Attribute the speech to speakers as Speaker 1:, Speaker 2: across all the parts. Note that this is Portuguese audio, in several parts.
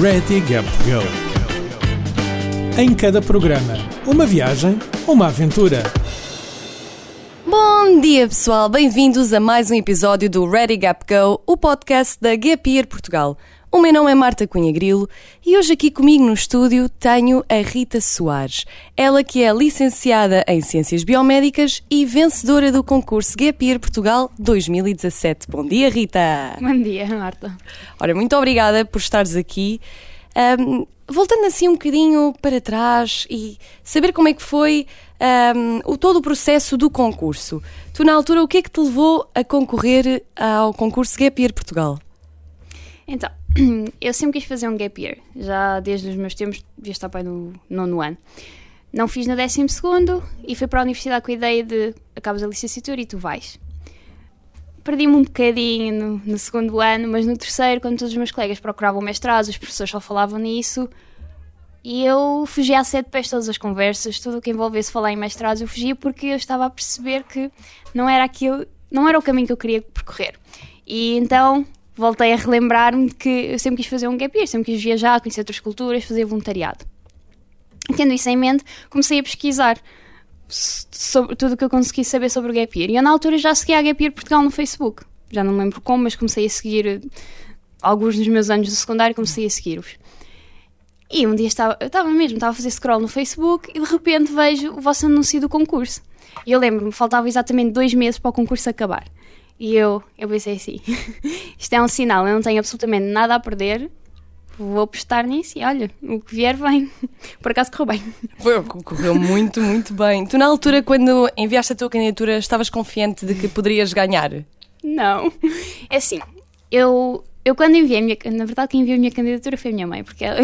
Speaker 1: Ready Gap Go. Em cada programa, uma viagem, uma aventura.
Speaker 2: Bom dia, pessoal. Bem-vindos a mais um episódio do Ready Gap Go, o podcast da Gap Year Portugal. O meu nome é Marta Cunha Grilo e hoje aqui comigo no estúdio tenho a Rita Soares. Ela que é licenciada em Ciências Biomédicas e vencedora do concurso Gap Year Portugal 2017. Bom dia, Rita!
Speaker 3: Bom dia, Marta.
Speaker 2: Ora, muito obrigada por estares aqui. Um, voltando assim um bocadinho para trás e saber como é que foi um, o, todo o processo do concurso. Tu, na altura, o que é que te levou a concorrer ao concurso Gap Year Portugal?
Speaker 3: Então, eu sempre quis fazer um gap year, já desde os meus tempos, devia estar pai no nono ano. Não fiz no décimo segundo e fui para a universidade com a ideia de acabas a licenciatura e tu vais. Perdi-me um bocadinho no, no, segundo ano, mas no terceiro, quando todos os meus colegas procuravam mestrado, os professores só falavam nisso, e eu fugia a sete pés todas as conversas, tudo o que envolvesse falar em mestrados, eu fugia porque eu estava a perceber que não era aquilo, não era o caminho que eu queria percorrer. E então voltei a relembrar-me que eu sempre quis fazer um gap year, sempre quis viajar, conhecer outras culturas, fazer voluntariado. Tendo isso em mente, comecei a pesquisar sobre tudo o que eu consegui saber sobre o gap year. E eu, na altura, já seguia a Gap Year Portugal no Facebook. Já não me lembro como, mas comecei a seguir alguns dos meus anos do secundário, comecei a seguir-os. E um dia estava, eu estava mesmo, estava a fazer scroll no Facebook e de repente vejo o vosso anúncio do concurso. E eu lembro-me, faltava exatamente dois meses para o concurso acabar. E eu, eu pensei assim: isto é um sinal, eu não tenho absolutamente nada a perder, vou apostar nisso e olha, o que vier vem. Por acaso correu bem.
Speaker 2: Foi, correu muito, muito bem. Tu, na altura, quando enviaste a tua candidatura, estavas confiante de que poderias ganhar?
Speaker 3: Não. É assim, eu eu quando enviei a minha, na verdade quem enviou a minha candidatura foi a minha mãe, porque ela,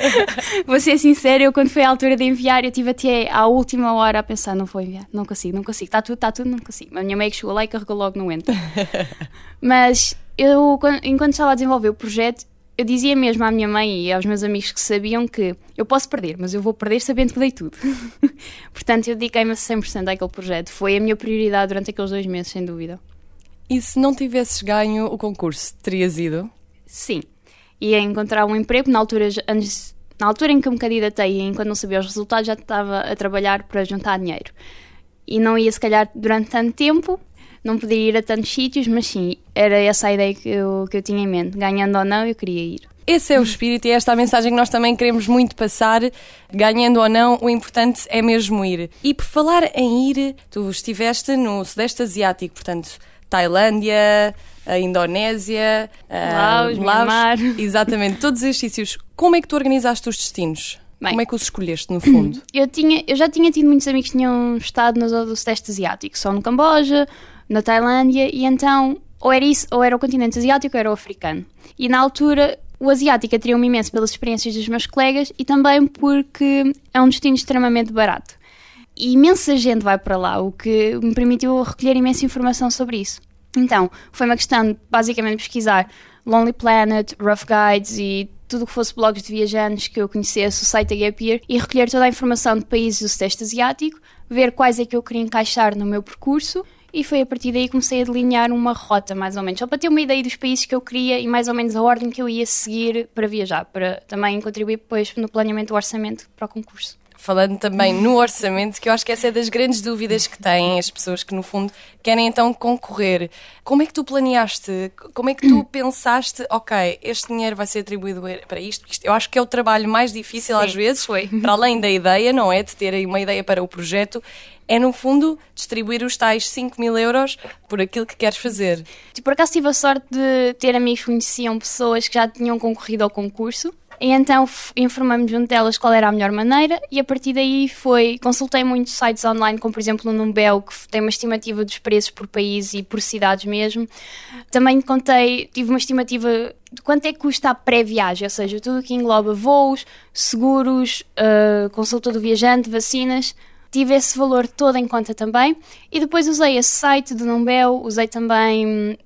Speaker 3: vou ser sincera, eu quando foi a altura de enviar, eu tive até à última hora a pensar, não vou enviar, não consigo, não consigo, está tudo, está tudo, não consigo. A minha mãe que chegou lá e carregou logo no enter. Mas eu, enquanto estava a desenvolver o projeto, eu dizia mesmo à minha mãe e aos meus amigos que sabiam que eu posso perder, mas eu vou perder sabendo que dei tudo. Portanto, eu dediquei-me a 100% àquele projeto. Foi a minha prioridade durante aqueles dois meses, sem dúvida.
Speaker 2: E se não tivesses ganho o concurso, terias ido?
Speaker 3: Sim. Ia encontrar um emprego. Na altura, antes, na altura em que me candidatei e enquanto não sabia os resultados, já estava a trabalhar para juntar dinheiro. E não ia, se calhar, durante tanto tempo, não podia ir a tantos sítios, mas sim, era essa a ideia que eu, que eu tinha em mente. Ganhando ou não, eu queria ir.
Speaker 2: Esse é o espírito e esta é a mensagem que nós também queremos muito passar. Ganhando ou não, o importante é mesmo ir. E por falar em ir, tu estiveste no Sudeste Asiático, portanto Tailândia, a Indonésia,
Speaker 3: Laos, Laos.
Speaker 2: Exatamente, todos estes sítios. Como é que tu organizaste os destinos? Bem, Como é que os escolheste, no fundo?
Speaker 3: Eu, tinha, eu já tinha tido muitos amigos que tinham estado na zona do Sudeste Asiático, só no Camboja, na Tailândia, e então ou era isso, ou era o continente asiático ou era o africano. E na altura o asiático atraiu-me imenso pelas experiências dos meus colegas e também porque é um destino extremamente barato. Imensa gente vai para lá, o que me permitiu recolher imensa informação sobre isso. Então, foi uma questão de basicamente pesquisar Lonely Planet, Rough Guides e tudo o que fosse blogs de viajantes que eu conhecesse, o site da Gap Year, e recolher toda a informação de países do Sudeste Asiático, ver quais é que eu queria encaixar no meu percurso e foi a partir daí que comecei a delinear uma rota, mais ou menos, só para ter uma ideia dos países que eu queria e mais ou menos a ordem que eu ia seguir para viajar, para também contribuir depois no planeamento do orçamento para o concurso
Speaker 2: falando também no orçamento, que eu acho que essa é das grandes dúvidas que têm as pessoas que, no fundo, querem então concorrer. Como é que tu planeaste? Como é que tu pensaste, ok, este dinheiro vai ser atribuído para isto? Eu acho que é o trabalho mais difícil
Speaker 3: Sim,
Speaker 2: às vezes,
Speaker 3: foi.
Speaker 2: para além da ideia, não é? De ter uma ideia para o projeto, é no fundo distribuir os tais 5 mil euros por aquilo que queres fazer.
Speaker 3: Por acaso tive a sorte de ter amigos que conheciam pessoas que já tinham concorrido ao concurso e então informei-me junto delas qual era a melhor maneira e a partir daí foi, consultei muitos sites online, como por exemplo o Numbel, que tem uma estimativa dos preços por país e por cidades mesmo. Também contei, tive uma estimativa de quanto é que custa a pré-viagem, ou seja, tudo que engloba voos, seguros, uh, consulta do viajante, vacinas, tive esse valor todo em conta também. E depois usei esse site do Numbel, usei também hum,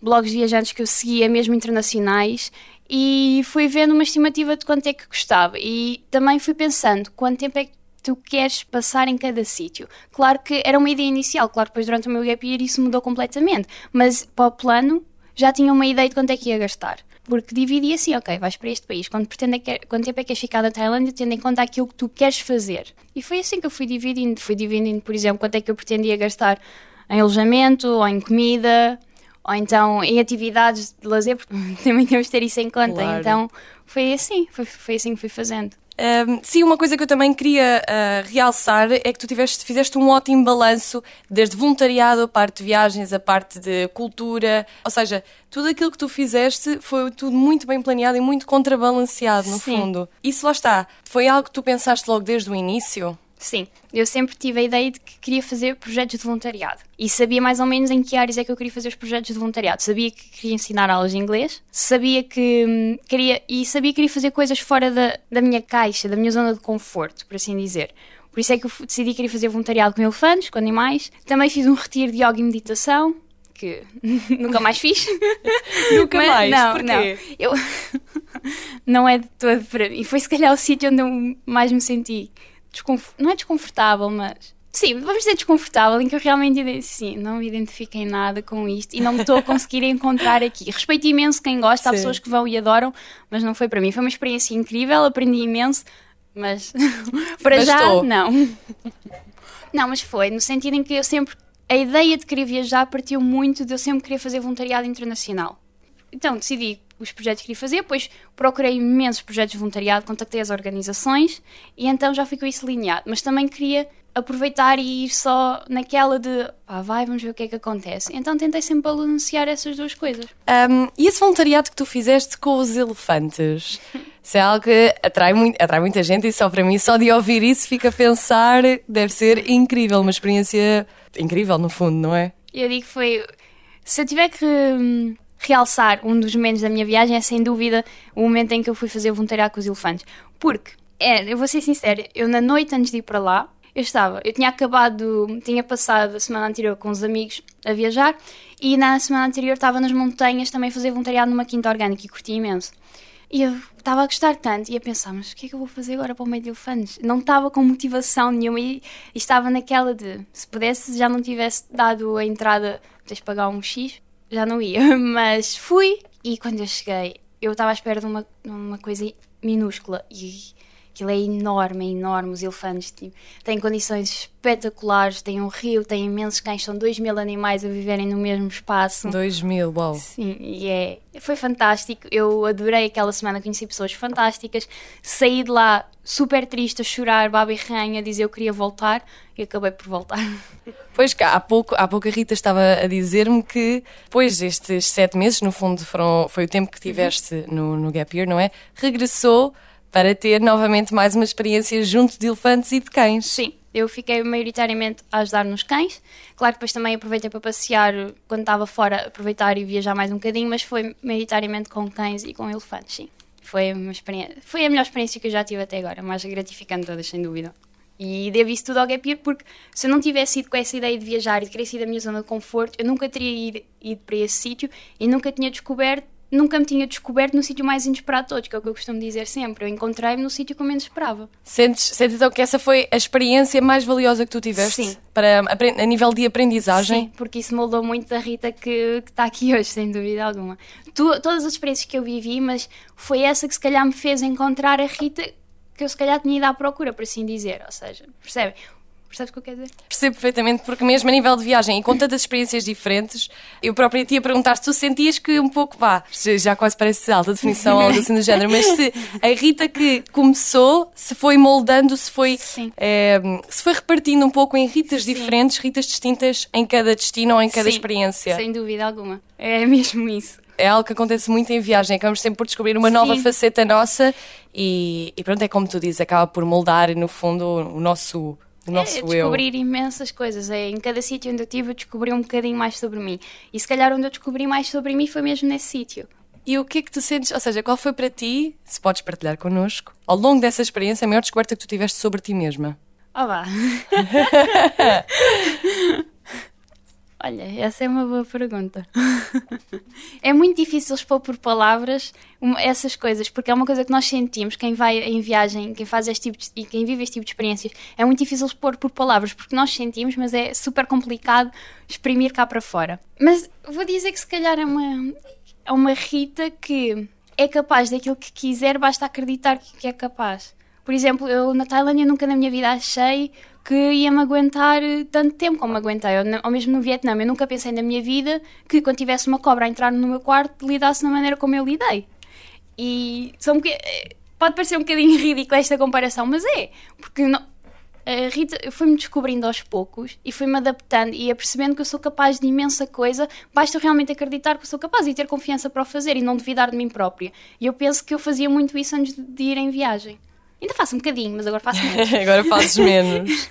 Speaker 3: blogs viajantes que eu seguia, mesmo internacionais, e fui vendo uma estimativa de quanto é que custava. E também fui pensando quanto tempo é que tu queres passar em cada sítio. Claro que era uma ideia inicial, claro que depois durante o meu gap year isso mudou completamente, mas para o plano já tinha uma ideia de quanto é que ia gastar. porque dividi assim, ok, vais para este país, quanto, pretende, quanto tempo é que queres ficar na Tailândia, tendo em conta aquilo que tu queres fazer. E foi assim que eu fui dividindo, fui dividindo, por exemplo, quanto é que eu pretendia gastar em alojamento, ou em comida, ou então em atividades de lazer, porque também temos de ter isso em conta. Claro. Então foi assim, foi, foi assim que fui fazendo.
Speaker 2: Um, sim, uma coisa que eu também queria uh, realçar é que tu tiveste, fizeste um ótimo balanço, desde voluntariado, a parte de viagens, a parte de cultura, ou seja, tudo aquilo que tu fizeste foi tudo muito bem planeado e muito contrabalanceado, no sim. fundo. Isso lá está. Foi algo que tu pensaste logo desde o início?
Speaker 3: Sim, eu sempre tive a ideia de que queria fazer projetos de voluntariado e sabia mais ou menos em que áreas é que eu queria fazer os projetos de voluntariado. Sabia que queria ensinar aulas de inglês, sabia que hum, queria e sabia que queria fazer coisas fora da, da minha caixa, da minha zona de conforto, por assim dizer. Por isso é que eu decidi que queria fazer voluntariado com elefantes, com animais. Também fiz um retiro de yoga e meditação, que nunca mais fiz.
Speaker 2: nunca Mas, mais?
Speaker 3: Não,
Speaker 2: Porquê?
Speaker 3: não. Eu não é de todo para mim. Foi se calhar o sítio onde eu mais me senti não é desconfortável, mas sim, vamos dizer desconfortável, em que eu realmente sim, não me identifiquei nada com isto e não me estou a conseguir encontrar aqui. Respeito imenso quem gosta, sim. há pessoas que vão e adoram, mas não foi para mim. Foi uma experiência incrível, aprendi imenso, mas para mas já estou. não. Não, mas foi no sentido em que eu sempre a ideia de querer viajar partiu muito de eu sempre querer fazer voluntariado internacional. Então decidi os projetos que queria fazer, depois procurei imensos projetos de voluntariado, contactei as organizações e então já ficou isso alinhado. Mas também queria aproveitar e ir só naquela de pá, vai, vamos ver o que é que acontece. Então tentei sempre balancear essas duas coisas.
Speaker 2: Um, e esse voluntariado que tu fizeste com os elefantes? Isso é algo que atrai, muito, atrai muita gente e só para mim, só de ouvir isso, fica a pensar, deve ser incrível, uma experiência incrível no fundo, não é?
Speaker 3: Eu digo que foi. Se eu tiver que hum, realçar um dos momentos da minha viagem é sem dúvida o momento em que eu fui fazer voluntariado com os elefantes. Porque, é, eu vou ser sincera, eu na noite antes de ir para lá, eu estava, eu tinha acabado, tinha passado a semana anterior com os amigos a viajar e na semana anterior estava nas montanhas também a fazer voluntariado numa quinta orgânica e curti imenso. E eu estava a gostar tanto e a pensar, mas o que é que eu vou fazer agora para o meio de elefantes? Não estava com motivação nenhuma e, estava naquela de, se pudesse, já não tivesse dado a entrada, tens de pagar um X, já não ia, mas fui e quando eu cheguei, eu estava à espera de uma, uma coisa minúscula e aquilo é enorme, é enorme. Os elefantes tipo, têm condições espetaculares, têm um rio, têm imensos cães, são 2 mil animais a viverem no mesmo espaço.
Speaker 2: 2 mil, uau!
Speaker 3: Sim, e é, foi fantástico. Eu adorei aquela semana, conheci pessoas fantásticas, saí de lá super triste, a chorar, baba e ranha, a dizer eu queria voltar e acabei por voltar.
Speaker 2: Pois cá, há pouco, há pouco a Rita estava a dizer-me que depois destes sete meses, no fundo foram, foi o tempo que tiveste no, no Gap Year, não é? Regressou para ter novamente mais uma experiência junto de elefantes e de cães.
Speaker 3: Sim, eu fiquei maioritariamente a ajudar nos cães. Claro que depois também aproveitei para passear quando estava fora, aproveitar e viajar mais um bocadinho, mas foi maioritariamente com cães e com elefantes, sim. Foi, uma experiência, foi a melhor experiência que eu já tive até agora, mais gratificante todas, sem dúvida. E devo isso tudo ao Gap Year porque se eu não tivesse ido com essa ideia de viajar e de querer sair da minha zona de conforto, eu nunca teria ido, ido para esse sítio e nunca tinha descoberto nunca me tinha descoberto no sítio mais inesperado de todos, que é o que eu costumo dizer sempre. Eu encontrei-me no sítio que eu menos esperava.
Speaker 2: Sentes, sentes então que essa foi a experiência mais valiosa que tu tiveste?
Speaker 3: Sim.
Speaker 2: Para, a nível de aprendizagem?
Speaker 3: Sim, porque isso moldou muito da Rita que, que está aqui hoje, sem dúvida alguma. Tu, todas as experiências que eu vivi, mas foi essa que se calhar me fez encontrar a Rita que eu se calhar tinha ido à procura, por assim dizer. Ou seja, percebe? Percebes o que eu quero dizer?
Speaker 2: Percebo perfeitamente, porque mesmo a nível de viagem e com tantas experiências diferentes, eu própria tinha perguntar se tu sentias que um pouco, vá, já quase parece alta definição ou algo assim do género, mas se a Rita que começou, se foi moldando, se foi, é, se foi repartindo um pouco em Ritas Sim. diferentes, Ritas distintas em cada destino ou em cada
Speaker 3: Sim,
Speaker 2: experiência.
Speaker 3: Sem dúvida alguma. É mesmo isso
Speaker 2: é algo que acontece muito em viagem, acabamos sempre por descobrir uma Sim. nova faceta nossa e, e, pronto, é como tu dizes, acaba por moldar no fundo o nosso o nosso
Speaker 3: é, descobrir eu. imensas coisas. É, em cada sítio onde eu estive, eu descobri um bocadinho mais sobre mim. E se calhar onde eu descobri mais sobre mim foi mesmo nesse sítio.
Speaker 2: E o que é que tu sentes? Ou seja, qual foi para ti, se podes partilhar connosco, ao longo dessa experiência, a maior descoberta que tu tiveste sobre ti mesma?
Speaker 3: Olá! Olha, essa é uma boa pergunta. é muito difícil expor por palavras essas coisas, porque é uma coisa que nós sentimos, quem vai em viagem, quem faz este tipo de, e quem vive este tipo de experiências, é muito difícil expor por palavras, porque nós sentimos, mas é super complicado exprimir cá para fora. Mas vou dizer que se calhar é uma, é uma Rita que é capaz daquilo que quiser, basta acreditar que é capaz. Por exemplo, eu na Tailândia nunca na minha vida achei que ia-me aguentar tanto tempo como aguentei. Ou mesmo no Vietnã, eu nunca pensei na minha vida que quando tivesse uma cobra a entrar no meu quarto lidasse da maneira como eu lidei. E são um pode parecer um bocadinho ridícula esta comparação, mas é, porque não, a Rita foi-me descobrindo aos poucos e fui-me adaptando e apercebendo que eu sou capaz de imensa coisa, basta realmente acreditar que eu sou capaz e ter confiança para o fazer e não duvidar de mim própria. E eu penso que eu fazia muito isso antes de ir em viagem. Ainda faço um bocadinho, mas agora faço menos.
Speaker 2: agora fazes menos.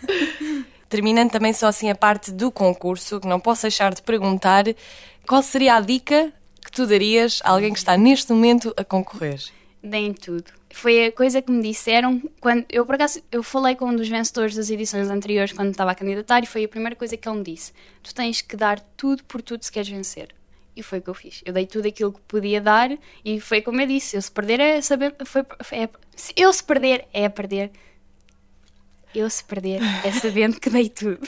Speaker 2: Terminando também só assim a parte do concurso, que não posso deixar de perguntar qual seria a dica que tu darias a alguém que está neste momento a concorrer?
Speaker 3: Deem tudo foi a coisa que me disseram quando eu por acaso eu falei com um dos vencedores das edições anteriores quando estava a candidatar e foi a primeira coisa que ele me disse tu tens que dar tudo por tudo se queres vencer e foi o que eu fiz eu dei tudo aquilo que podia dar e foi como eu disse eu se perder é saber foi é, se eu se perder é perder eu se perder é sabendo que dei tudo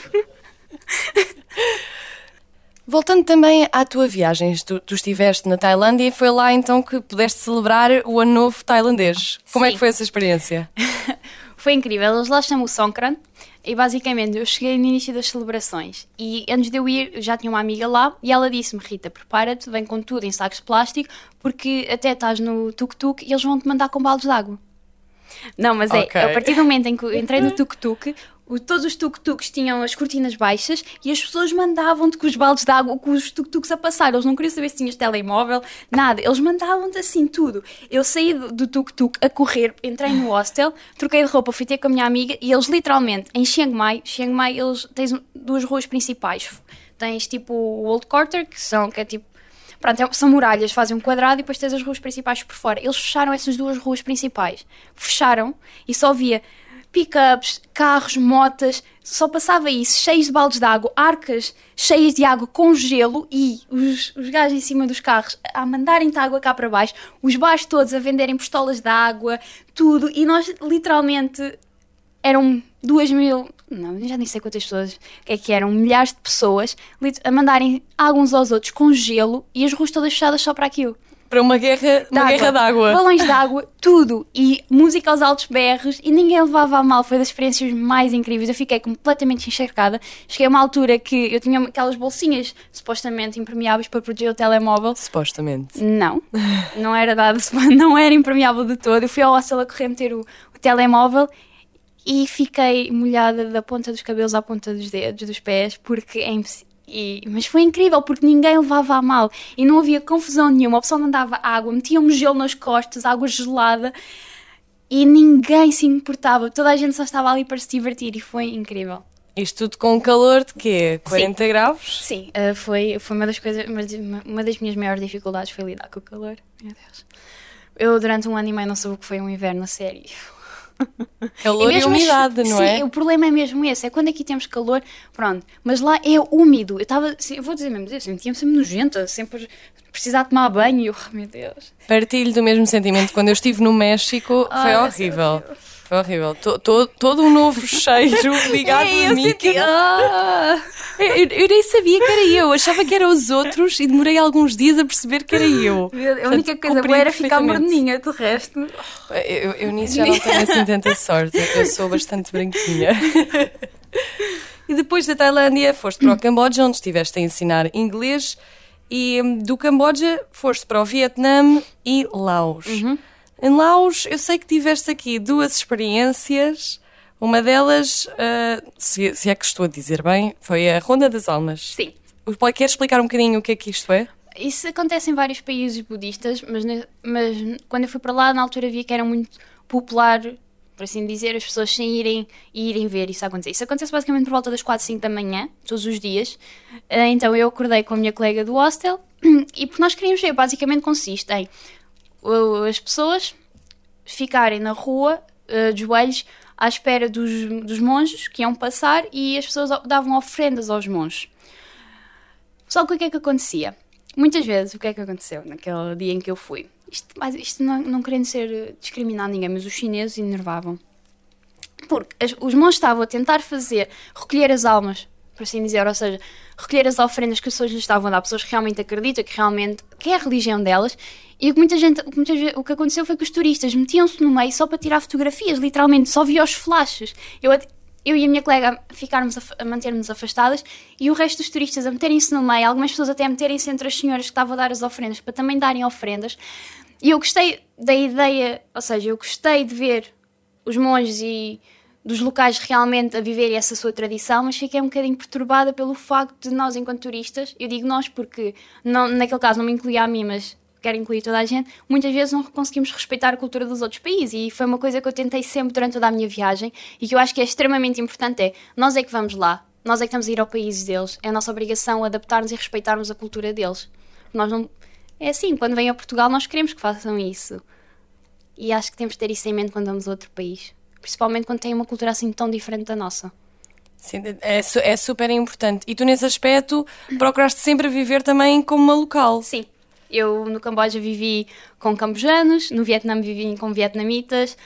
Speaker 2: Voltando também à tua viagem, tu, tu, estiveste na Tailândia e foi lá então que pudeste celebrar o ano novo tailandês. Como Sim. é que foi essa experiência?
Speaker 3: foi incrível, eles lá chamam o Songkran e basicamente eu cheguei no início das celebrações. E antes de eu ir já tinha uma amiga lá. E ela disse-me Rita, prepara-te, vem com tudo em sacos de plástico porque até estás no tuk-tuk e eles vão-te mandar com baldes de água. Não, mas é, okay. a partir do momento em que entrei no tuk-tuk, todos os tuk-tuks tinham as cortinas baixas e as pessoas mandavam-te com os baldes de água, com os tuk-tuks a passar. Eles não queriam saber se tinhas telemóvel, nada. Eles mandavam-te assim tudo. Eu saí do tuk-tuk a correr, entrei no hostel, troquei de roupa, fui ter com a minha amiga e eles literalmente, em Chiang Mai, Chiang Mai, eles tens duas ruas principais. Tens tipo o Old Quarter, que, são, que é tipo Pronto, é são muralhas, fazem um quadrado e depois tens as ruas principais por fora. Eles fecharam essas duas ruas principais. Fecharam e só via pick-ups, carros, motas, só passava isso, cheios de baldes de água, arcas cheias de água com gelo e os, os gajos em cima dos carros a mandarem-te água cá para baixo, os baixos todos a venderem pistolas de água, tudo, e nós literalmente eram duas mil, não, já nem sei quantas pessoas, que é que eram, milhares de pessoas a mandarem água uns aos outros com gelo e as ruas todas fechadas só para aquilo
Speaker 2: para uma guerra, uma guerra d'água.
Speaker 3: Balões d'água, tudo. E música aos altos berros e ninguém levava a mal. Foi das experiências mais incríveis. Eu fiquei completamente encharcada. Cheguei a uma altura que eu tinha aquelas bolsinhas supostamente impermeáveis para proteger o telemóvel.
Speaker 2: Supostamente.
Speaker 3: Não. Não era dado, não era impermeável de todo. Eu fui ao hostel a correr meter o, o telemóvel e fiquei molhada da ponta dos cabelos à ponta dos dedos, dos pés, porque é impossível e, mas foi incrível porque ninguém levava a mal e não havia confusão nenhuma. O pessoal mandava água, metia-me gelo nas costas, água gelada e ninguém se importava. Toda a gente só estava ali para se divertir e foi incrível.
Speaker 2: Isto tudo com um calor de quê? 40
Speaker 3: Sim.
Speaker 2: graus?
Speaker 3: Sim, uh, foi, foi uma das coisas, uma, uma das minhas maiores dificuldades foi lidar com o calor. Meu Deus. Eu durante um ano e meio não soube o que foi um inverno a sério.
Speaker 2: Calor e, e umidade, não
Speaker 3: sim,
Speaker 2: é?
Speaker 3: Sim, o problema é mesmo esse. É quando aqui temos calor, pronto. Mas lá é úmido. Eu estava, eu vou dizer mesmo, eu sentia-me sempre nojenta, sempre precisar tomar banho. Eu, oh, meu Deus.
Speaker 2: Partilho do mesmo sentimento. Quando eu estive no México, foi horrível. Foi horrível. todo um novo cheiro ligado é, a mim. Ah. Eu, eu, nem sabia que era eu. Achava que eram os outros e demorei alguns dias a perceber que era eu.
Speaker 3: A única coisa boa era ficar morninha, do resto.
Speaker 2: Eu, eu nisso já não tenho assim tanta sorte. Eu sou bastante branquinha. E depois da Tailândia foste para o Camboja, onde estiveste a ensinar inglês. E hum, do Camboja foste para o Vietnã e Laos. Uhum. Em Laos, eu sei que tiveste aqui duas experiências. Uma delas, uh, se, se, é que estou a dizer bem, foi a Ronda das Almas.
Speaker 3: Sim.
Speaker 2: Queres explicar um bocadinho o que é que isto é?
Speaker 3: Isso acontece em vários países budistas, mas, mas quando eu fui para lá, na altura vi que era muito popular, por assim dizer, as pessoas sem irem e irem ver isso acontecer. Isso acontece basicamente por volta das 4, 5 da manhã, todos os dias. Uh, então eu acordei com a minha colega do hostel e porque nós queríamos ver, basicamente consiste em as pessoas ficarem na rua uh, de joelhos à espera dos, dos monges que iam passar e as pessoas davam ofrendas aos monges. Só que o que é que acontecia? Muitas vezes, o que é que aconteceu naquele dia em que eu fui? Isto, mas isto não, não querendo ser eh, discriminar ninguém, mas os chineses enervavam. Porque as, os monges estavam a tentar fazer, recolher as almas por assim dizer, ou seja, recolher as ofrendas que as pessoas lhes estavam a dar, pessoas que realmente acreditam, que realmente, que é a religião delas, e o que muita gente, o que, muita, o que aconteceu foi que os turistas metiam-se no meio só para tirar fotografias, literalmente, só via os flashes. Eu, eu e a minha colega ficarmos a, a manter-nos afastadas e o resto dos turistas a meterem-se no meio, algumas pessoas até a meterem-se entre as senhoras que estavam a dar as ofrendas para também darem ofrendas. E eu gostei da ideia, ou seja, eu gostei de ver os monges e dos locais realmente a viverem essa sua tradição, mas fiquei um bocadinho perturbada pelo facto de nós, enquanto turistas, eu digo nós porque não, naquele caso não me incluía a mim, mas quero incluir toda a gente, muitas vezes não conseguimos respeitar a cultura dos outros países e foi uma coisa que eu tentei sempre durante toda a minha viagem e que eu acho que é extremamente importante é, nós é que vamos lá, nós é que estamos a ir ao país deles, é a nossa obrigação adaptar-nos e respeitarmos a cultura deles. Nós não... É assim, quando vêm a Portugal nós queremos que façam isso. E acho que temos de ter isso em mente quando vamos a outro país principalmente quando têm uma cultura assim tão diferente da nossa.
Speaker 2: Sim, é, é super importante. E tu, nesse aspecto, procuraste sempre viver também como uma local.
Speaker 3: Sim. Eu no Camboja vivi com cambojanos, no Vietnã vivi com vietnamitas,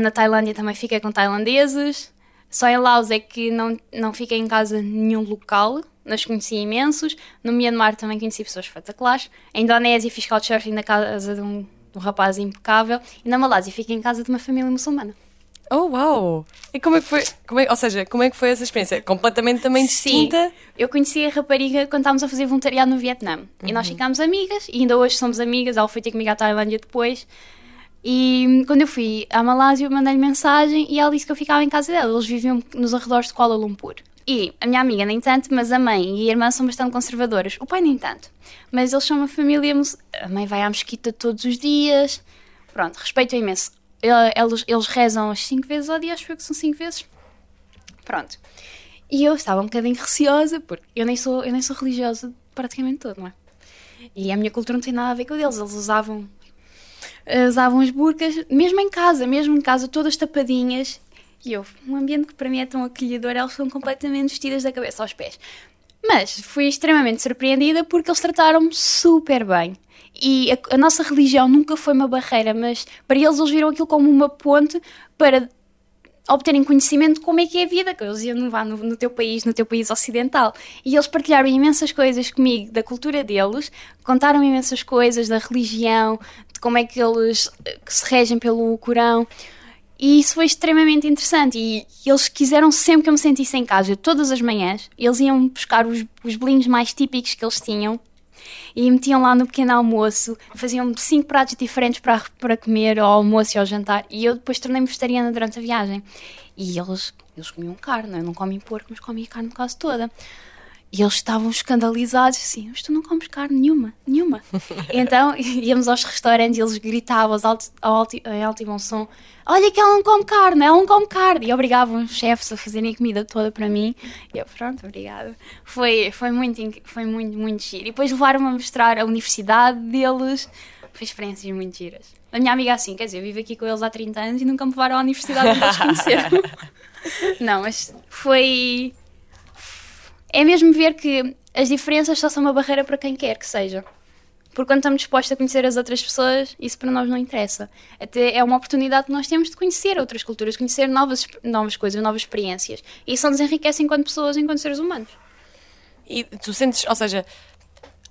Speaker 3: na Tailândia também fiquei com tailandeses. Só em Laos é que não, não fiquei em casa nenhum local, mas conheci imensos. No Myanmar também conheci pessoas espetaculares. Em Indonésia fiz couchsurfing na casa de um, de um rapaz impecável. E na Malásia fiquei em casa de uma família muçulmana.
Speaker 2: Oh, uau! E como é que foi? Como é, ou seja, como é que foi essa experiência? Completamente também distinta?
Speaker 3: Sim, eu conheci a rapariga quando estávamos a fazer voluntariado no Vietnã. Uhum. E nós uhum. ficámos amigas, e ainda hoje somos amigas. Ela foi ter comigo à Tailândia depois. E quando eu fui à Malásia, eu mandei-lhe mensagem e ela disse que eu ficava em casa dela. Eles viviam nos arredores de Kuala Lumpur. E a minha amiga nem tanto, mas a mãe e a irmã são bastante conservadoras. O pai nem tanto. Mas eles são uma família. A mãe vai à mesquita todos os dias. Pronto, respeito imenso eles, eles rezam as 5 vezes ao dia, acho que são 5 vezes. Pronto. E eu estava um bocadinho receosa, porque eu nem sou, eu nem sou religiosa praticamente todo, não é? E a minha cultura não tem nada a ver com eles. Eles usavam, usavam as burcas, mesmo em casa, mesmo em casa, todas tapadinhas. E eu, um ambiente que para mim é tão acolhedor, elas são completamente vestidas da cabeça aos pés. Mas fui extremamente surpreendida porque eles trataram-me super bem. E a, a, nossa religião nunca foi uma barreira, mas para eles eles viram aquilo como uma ponte para obterem conhecimento de como é que é a vida, que eles iam levar no, no, teu país, no teu país ocidental. E eles partilharam imensas coisas comigo da cultura deles, contaram imensas coisas da religião, de como é que eles que se regem pelo Corão. E isso foi extremamente interessante. E eles quiseram sempre que eu me sentisse em casa. Todas as manhãs, eles iam buscar os, os bolinhos mais típicos que eles tinham e metiam lá no pequeno almoço, faziam cinco pratos diferentes para, para comer ao almoço e ao jantar. E eu depois tornei-me vegetariana durante a viagem. E eles, eles comiam carne, eu não comem porco, mas comia carne quase toda. E eles estavam escandalizados, assim, mas tu não comes carne nenhuma, nenhuma. então íamos aos restaurantes e eles gritavam alto, alto, em alto e bom som: Olha que ela não come carne, ela não come carne. E obrigavam os chefes a fazerem a comida toda para mim. E eu, pronto, obrigada. Foi, foi, muito, foi muito, muito giro. E depois levaram-me a mostrar a universidade deles. Foi experiências muito giras. A minha amiga, assim, quer dizer, eu vivo aqui com eles há 30 anos e nunca me levaram à universidade para eles conheceram. não, mas foi é mesmo ver que as diferenças só são uma barreira para quem quer que seja. Porque quando estamos dispostos a conhecer as outras pessoas, isso para nós não interessa. Até é uma oportunidade que nós temos de conhecer outras culturas, conhecer novas, novas coisas, novas experiências. E isso nos enriquece enquanto pessoas, enquanto seres humanos.
Speaker 2: E tu sentes, ou seja,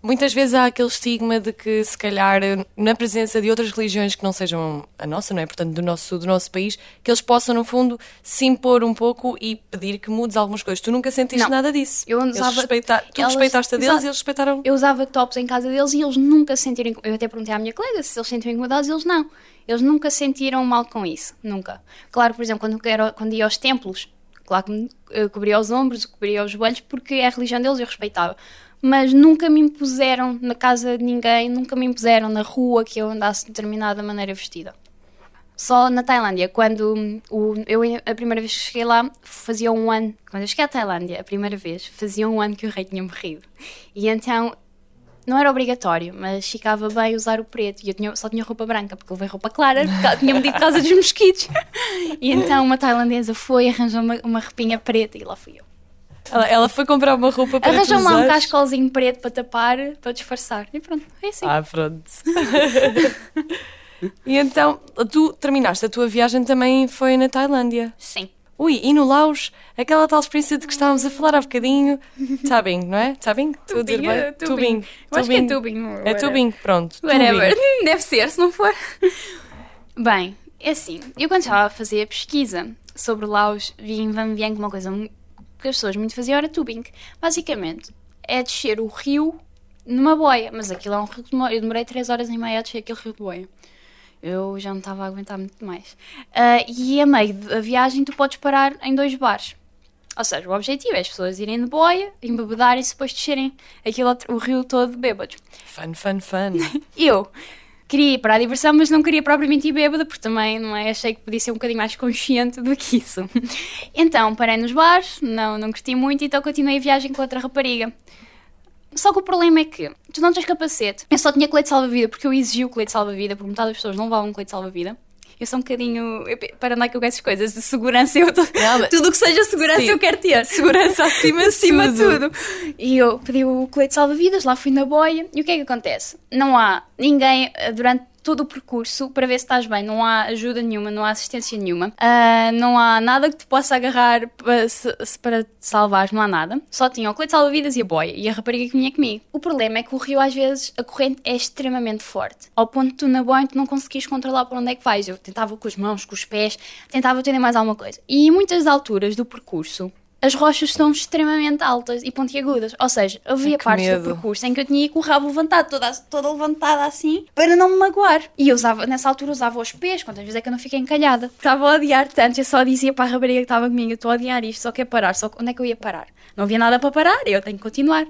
Speaker 2: Muitas vezes há aquele estigma de que, se calhar, na presença de outras religiões que não sejam a nossa, não é? Portanto, do nosso, do nosso país, que eles possam, no fundo, se impor um pouco e pedir que mudes algumas coisas. Tu nunca sentiste
Speaker 3: não.
Speaker 2: nada disso.
Speaker 3: Eu usava,
Speaker 2: respeita... Tu elas, respeitaste a deles exa... e eles respeitaram.
Speaker 3: Eu usava tops em casa deles e eles nunca sentiram. Eu até perguntei à minha colega se eles sentiam incomodados, eles não. Eles nunca sentiram mal com isso. Nunca. Claro, por exemplo, quando, quero, quando ia aos templos, claro que me cobria os ombros, cobria os joelhos, porque é a religião deles e eu respeitava mas nunca me impuseram na casa de ninguém, nunca me impuseram na rua que eu andasse de determinada maneira vestida. Só na Tailândia, quando o, eu a primeira vez que cheguei lá, fazia um ano, quando eu cheguei à Tailândia, a primeira vez, fazia um ano que o rei tinha morrido. E então não era obrigatório, mas ficava bem usar o preto. E eu tinha, só tinha roupa branca, porque levei roupa clara, tinha-me dito por causa dos mosquitos. E então uma tailandesa foi arranjou uma, uma roupinha preta e lá fui eu.
Speaker 2: Ela, ela foi comprar uma roupa para
Speaker 3: Arranjou lá um cascolzinho preto para tapar, para disfarçar. E pronto, é assim.
Speaker 2: Ah, pronto. e então, tu terminaste a tua viagem também foi na Tailândia?
Speaker 3: Sim.
Speaker 2: Ui, e no Laos, aquela tal experiência de que estávamos a falar há bocadinho. Tubing, não é? Tubing? Estou a dizer
Speaker 3: Tubing,
Speaker 2: bem?
Speaker 3: é tubing. Eu acho que é tubing.
Speaker 2: É tubing, pronto.
Speaker 3: Whatever.
Speaker 2: Tubing.
Speaker 3: Deve ser, se não for. Bem, é assim. Eu quando estava a fazer a pesquisa sobre Laos, vi em Van Vieng uma coisa que as pessoas muito faziam era tubing. Basicamente, é descer o rio numa boia. Mas aquilo é um rio que demora. Eu demorei 3 horas e meia a descer aquele rio de boia. Eu já não estava a aguentar muito mais. Ah, e a meio da viagem tu podes parar em dois bares. Ou seja, o objetivo é as pessoas irem de boia, embebedarem-se e depois descerem aquilo, outro- o rio todo bêbados.
Speaker 2: Fun, fun, fun.
Speaker 3: Eu queria ir para a diversão, mas não queria propriamente ir bêbada, porque também não é? achei que podia ser um bocadinho mais consciente do que isso. Então parei nos bares, não, não curti muito, então continuei a viagem com outra rapariga. Só que o problema é que tu não tens capacete. Eu só tinha colete salva-vida porque eu exigi o colete salva-vida, porque metade das pessoas não levavam colete salva-vida. Eu sou um bocadinho. eu- com essas coisas de segurança, eu tô-
Speaker 2: Não, mas-
Speaker 3: tudo o que seja segurança
Speaker 2: Sim.
Speaker 3: eu quero ter.
Speaker 2: Segurança acima
Speaker 3: acima de
Speaker 2: tudo.
Speaker 3: tudo. E eu pedi o colete salva-vidas, lá fui na boia. E o que é que acontece? Não há ninguém eh, durante todo o percurso para ver se estás bem. Não há ajuda nenhuma, não há assistência nenhuma. Ah, não há nada que te possa agarrar para, se- se- para te salvar, não há nada. Só tinha o colete salva-vidas e a boia. E a rapariga que vinha comigo. O problema é que o rio, às vezes, a corrente é extremamente forte. Ao ponto de tu na boia tu não conseguis controlar para onde é que vais. Eu tentava com as mãos, com os pés, tentava ter mais alguma coisa. E em muitas alturas do percurso, as rochas estão extremamente altas e pontiagudas. Ou seja, havia
Speaker 2: que
Speaker 3: partes
Speaker 2: medo.
Speaker 3: do percurso em que eu tinha com o rabo levantado, toda, toda levantada assim, para não me magoar. E eu usava, nessa altura usava os pés, quantas vezes é que eu não fiquei encalhada? Estava a odiar tanto, eu só dizia para a rapariga que estava comigo, eu estou a odiar isto, só quero parar, só que onde é que eu ia parar? Não havia nada para parar, eu tenho que continuar.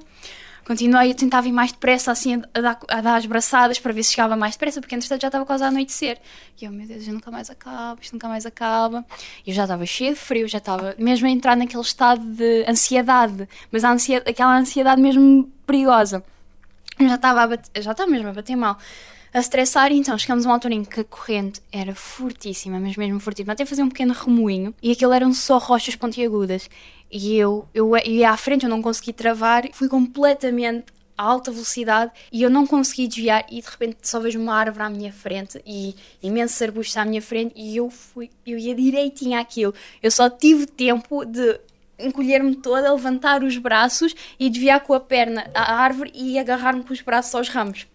Speaker 3: Continuei, eu tentava ir mais depressa, assim, a dar, a dar as braçadas para ver se chegava mais depressa, porque entretanto já estava quase a anoitecer. E eu, meu Deus, isto nunca mais acaba, isto nunca mais acaba. E eu já estava cheia de frio, já estava mesmo a entrar naquele estado de ansiedade, mas a ansia, aquela ansiedade mesmo perigosa. Eu já estava, a bater, já estava mesmo a bater mal, a estressar, e então chegamos a uma altura em que a corrente era fortíssima, mas mesmo fortíssima, até fazia um pequeno remoinho, e aquilo eram só rochas pontiagudas. E eu, eu ia à frente, eu não consegui travar, fui completamente a alta velocidade e eu não consegui desviar e de repente só vejo uma árvore à minha frente e imensos arbustos à minha frente e eu fui, eu ia direitinho àquilo. Eu só tive tempo de encolher-me toda, levantar os braços e desviar com a perna à árvore e agarrar-me com os braços aos ramos.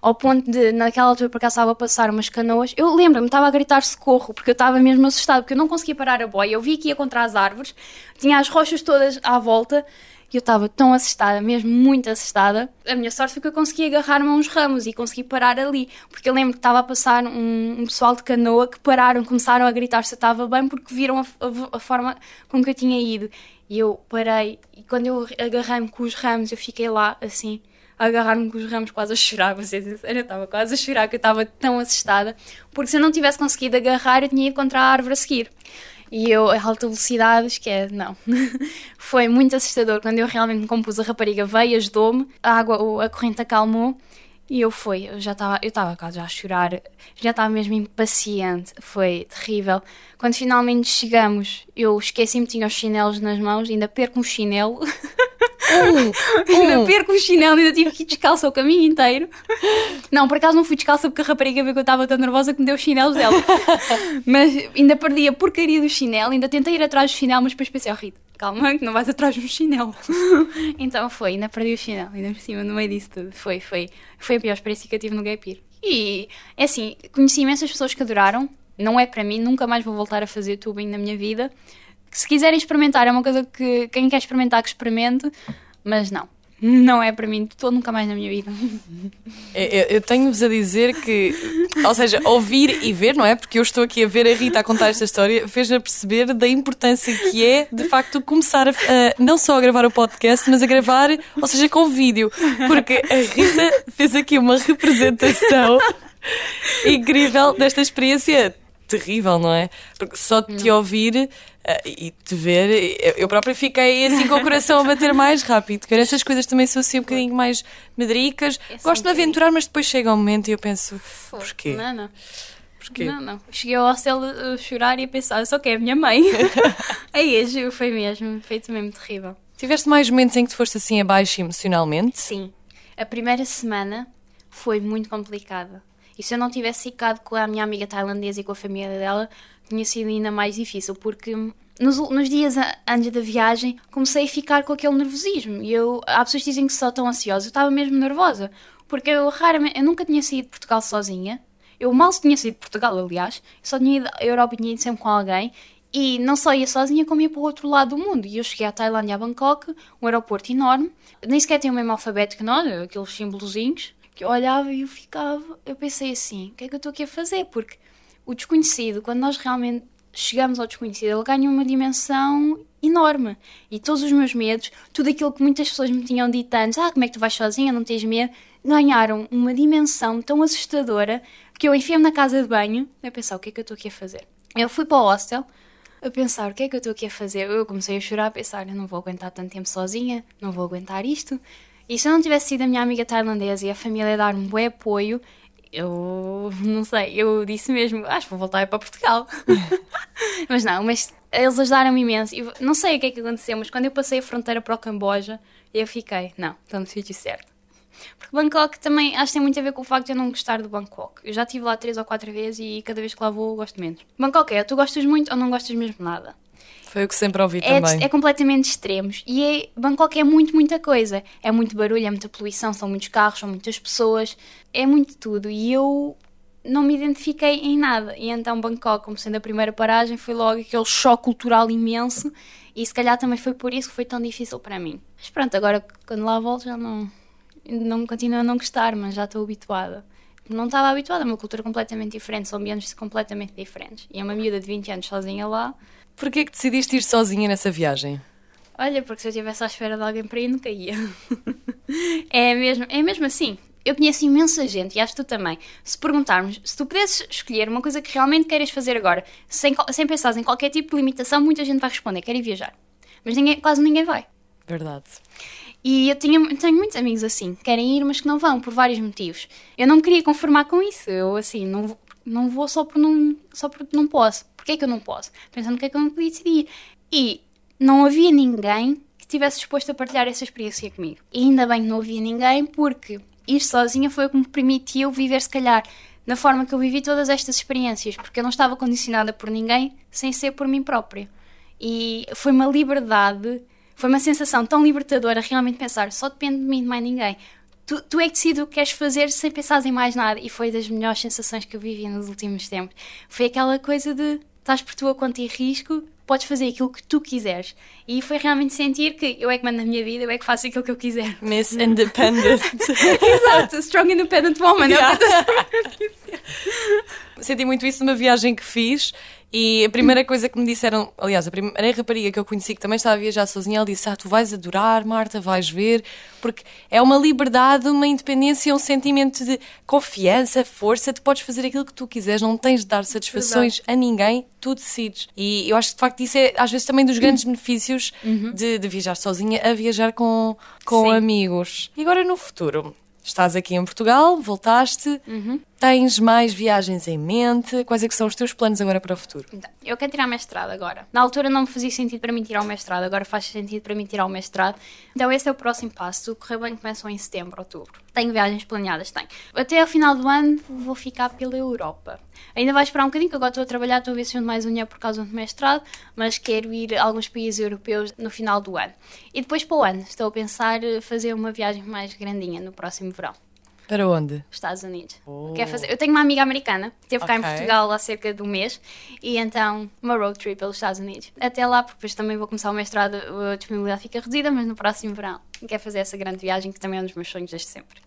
Speaker 3: Ao ponto de, naquela altura, por acaso estava a passar umas canoas, eu lembro-me, estava a gritar socorro, porque eu estava mesmo assustada, porque eu não conseguia parar a boia. Eu vi que ia contra as árvores, tinha as rochas todas à volta, e eu estava tão assustada, mesmo muito assustada. A minha sorte foi que eu consegui agarrar-me a uns ramos e consegui parar ali, porque eu lembro que estava a passar um, um pessoal de canoa que pararam, começaram a gritar se eu estava bem, porque viram a, a- a forma com que eu tinha ido. E eu parei, e quando eu agarrei-me com os ramos, eu fiquei lá assim agarrar-me com os ramos quase a chorar, vou ser sincera, eu estava quase a chorar, que eu estava tão assustada, porque se eu não tivesse conseguido agarrar, eu tinha ido contra a árvore a seguir. E eu, a alta velocidade, esquece, não. Foi muito assustador. Quando eu realmente me compus, a rapariga veio, ajudou-me, a água, a corrente acalmou, e eu fui, eu já estava, eu estava quase já a chorar, já estava mesmo impaciente, foi terrível. Quando finalmente chegamos, eu esqueci-me, tinha os chinelos nas mãos, ainda perco um chinelo. ainda perco um chinelo, ainda tive que ir descalça o caminho inteiro. Não, por acaso não fui descalça porque a rapariga viu que eu estava tão nervosa que me deu os chinelos dela. mas ainda perdi a porcaria do chinelo, ainda tentei ir atrás do chinelo, mas depois pensei, oh Rita, calma, que não vais atrás um chinelo. então foi, ainda perdi o chinelo, ainda por cima, no meio disso tudo. Foi, foi, foi a pior experiência que eu tive no Gay Pier. E, é assim, conheci imensas pessoas que adoraram, não é para mim, nunca mais vou voltar a fazer tubing na minha vida. Se quiserem experimentar, é uma coisa que quem quer experimentar que experimente, mas não. Não é para mim, estou nunca mais na minha vida.
Speaker 2: Eu, eu- tenho-vos a dizer que, ou seja, ouvir e ver, não é? Porque eu estou aqui a ver a Rita a contar esta história, fez-me a perceber da importância que é, de facto, começar a, a- não só a gravar o podcast, mas a gravar, ou seja, com vídeo. Porque a Rita fez aqui uma representação incrível desta experiência terrível, não é? Porque só de te ouvir eh, e te ver, eu- eu própria fiquei assim com o coração a bater mais rápido. Porque essas coisas também são assim um bocadinho mais medricas.
Speaker 3: É
Speaker 2: Gosto de aventurar, mas depois chega um momento e eu penso, porquê?
Speaker 3: Não, não.
Speaker 2: Porquê?
Speaker 3: Não, não. Cheguei ao hostel a a chorar e a pensar, só que é a minha mãe. Aí, juro, foi mesmo, foi mesmo terrível.
Speaker 2: Tiveste mais momentos em que te foste assim abaixo emocionalmente?
Speaker 3: Sim. A primeira semana foi muito complicada. E se eu não tivesse ficado com a minha amiga tailandesa e com a família dela, tinha sido ainda mais difícil, porque nos, nos dias antes da viagem, comecei a ficar com aquele nervosismo. E eu, há pessoas que dizem que só estão ansiosa. Eu estava mesmo nervosa. Porque eu raramente, eu nunca tinha saído de Portugal sozinha. Eu mal tinha saído de Portugal, aliás. Só tinha ido à Europa tinha ido sempre com alguém. E não só ia sozinha, como ia para o outro lado do mundo. E eu cheguei à Tailândia, a Bangkok, um aeroporto enorme. Nem sequer tem o mesmo alfabeto que nós, aqueles símbolozinhos. Que eu olhava e eu ficava. Eu pensei assim: o que é que eu estou aqui a fazer? Porque o desconhecido, quando nós realmente chegamos ao desconhecido, ele ganha uma dimensão enorme. E todos os meus medos, tudo aquilo que muitas pessoas me tinham dito antes, ah, como é que tu vais sozinha, não tens medo, ganharam uma dimensão tão assustadora que eu enfiei-me na casa de banho a pensar, o que é que eu estou aqui a fazer? Eu fui para o hostel a pensar, o que é que eu estou aqui a fazer? Eu comecei a chorar, a pensar, eu não vou aguentar tanto tempo sozinha, não vou aguentar isto. E se eu não tivesse sido a minha amiga tailandesa e a família dar-me bom apoio, eu não sei, eu disse mesmo, acho que vou voltar para Portugal. mas não, mas eles ajudaram-me imenso. E não sei o que é que aconteceu, mas quando eu passei a fronteira para o Camboja, eu fiquei, não, estou no sítio certo. Porque Bangkok também acho que tem muito a ver com o facto de eu não gostar de Bangkok. Eu já estive lá três ou quatro vezes e cada vez que lá vou gosto menos. Bangkok é, tu gostas muito ou não gostas mesmo nada.
Speaker 2: Foi o que sempre ouvi
Speaker 3: É,
Speaker 2: também.
Speaker 3: é completamente extremos. E é, Bangkok é muito, muita coisa. É muito barulho, é muita poluição, são muitos carros, são muitas pessoas. É muito tudo. E eu não me identifiquei em nada. E então Bangkok, como sendo a primeira paragem, foi logo aquele choque cultural imenso. E se calhar também foi por isso que foi tão difícil para mim. Mas pronto, agora quando lá volto já não, não continuo a não gostar, mas já estou habituada. Não estava habituada, é uma cultura completamente diferente, são ambientes completamente diferentes. E é uma miúda de 20 anos sozinha lá.
Speaker 2: Porquê que decidiste ir sozinha nessa viagem?
Speaker 3: Olha, porque se eu estivesse à espera de alguém para ir, nunca ia. é, mesmo, é mesmo assim. Eu conheço imensa gente e acho que tu também. Se perguntarmos, se tu pudesses escolher uma coisa que realmente queres fazer agora, sem, sem pensar em qualquer tipo de limitação, muita gente vai responder: quero ir viajar. Mas ninguém, quase ninguém vai.
Speaker 2: Verdade.
Speaker 3: E eu tinha, tenho muitos amigos assim, que querem ir, mas que não vão, por vários motivos. Eu não me queria conformar com isso. Eu, assim, não, vou- não vou só, por não, só porque não posso. Porquê que eu não posso? Pensando o que é que eu não podia decidir. E não havia ninguém que estivesse disposto a partilhar essa experiência comigo. E ainda bem que não havia ninguém, porque ir sozinha foi o que me permitiu viver, se calhar, na forma que eu vivi todas estas experiências, porque eu não estava condicionada por ninguém sem ser por mim própria. E foi uma liberdade, foi uma sensação tão libertadora realmente pensar, só depende de mim, de mais ninguém. Tu, tu é que decides o que queres fazer sem pensar em mais nada. E foi das melhores sensações que eu vivi nos últimos tempos. Foi aquela coisa de estás por tua conta e risco, podes fazer aquilo que tu quiseres. E foi realmente sentir que eu é que mando na minha vida, eu é que faço aquilo que eu quiser.
Speaker 2: Miss Independent.
Speaker 3: Exato, strong independent woman. é eu tô-
Speaker 2: Senti muito isso numa viagem que fiz e a primeira coisa que me disseram, aliás, a primeira rapariga que eu conheci que também estava a viajar sozinha, ela disse: Ah, tu vais adorar, Marta, vais ver, porque é uma liberdade, uma independência, um sentimento de confiança, força, tu podes fazer aquilo que tu quiseres, não tens de dar satisfações a ninguém, tu decides. E eu acho que de facto isso é às vezes também dos grandes benefícios de, de viajar sozinha a viajar com, com
Speaker 3: Sim.
Speaker 2: amigos. E agora no futuro? Estás aqui em Portugal, voltaste, tens mais viagens em mente? Quais é que são os teus planos agora para o futuro?
Speaker 3: Então, eu quero tirar mestrado agora. Na altura não me fazia sentido para mim tirar o mestrado, agora faz sentido para mim tirar o mestrado. Então esse é o próximo passo. O correr bem começam em setembro, outubro. Tenho viagens planeadas, tenho. Até ao final do ano vou ficar pela Europa. Ainda vai esperar um bocadinho, que agora estou a trabalhar, estou a ver se junto mais dinheiro por causa do mestrado, mas quero ir a alguns países europeus no final do ano. E depois para o ano, estou a pensar fazer uma viagem mais grandinha no próximo verão.
Speaker 2: Para onde?
Speaker 3: Estados Unidos. Quero fazer. Eu tenho uma amiga americana, teve cá em
Speaker 2: Ok.
Speaker 3: Portugal há cerca de um mês, e então uma road trip pelos Estados Unidos. Até lá, porque depois também vou começar o mestrado, a disponibilidade fica reduzida, mas no próximo verão quero fazer essa grande viagem, que também é um dos meus sonhos desde sempre.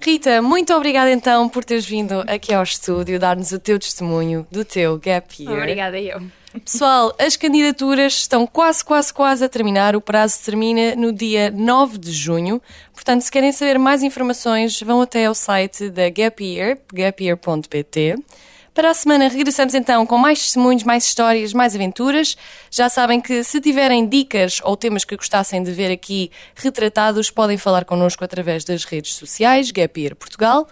Speaker 2: Rita, muito obrigada então por teres vindo aqui ao estúdio dar-nos o teu testemunho do teu gap year.
Speaker 3: Obrigada, eu.
Speaker 2: Pessoal, as candidaturas estão quase, quase, quase a terminar. O prazo termina no dia 9 de junho. Portanto, se querem saber mais informações, vão até ao site da Gap Year, gapyear.pt. Para a semana regressamos então com mais testemunhos, mais histórias, mais aventuras. Já sabem que se tiverem dicas ou temas que gostassem de ver aqui retratados, podem falar connosco através das redes sociais, Gap Year Portugal.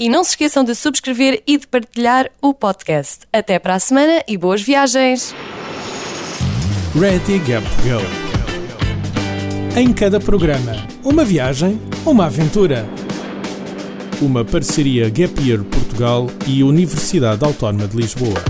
Speaker 2: E não se esqueçam de subscrever e de partilhar o podcast. Até para a semana e boas viagens!
Speaker 1: Ready Gap Go. Em cada programa, uma viagem, uma aventura. Uma parceria Gap Year Portugal e Universidade Autónoma de Lisboa.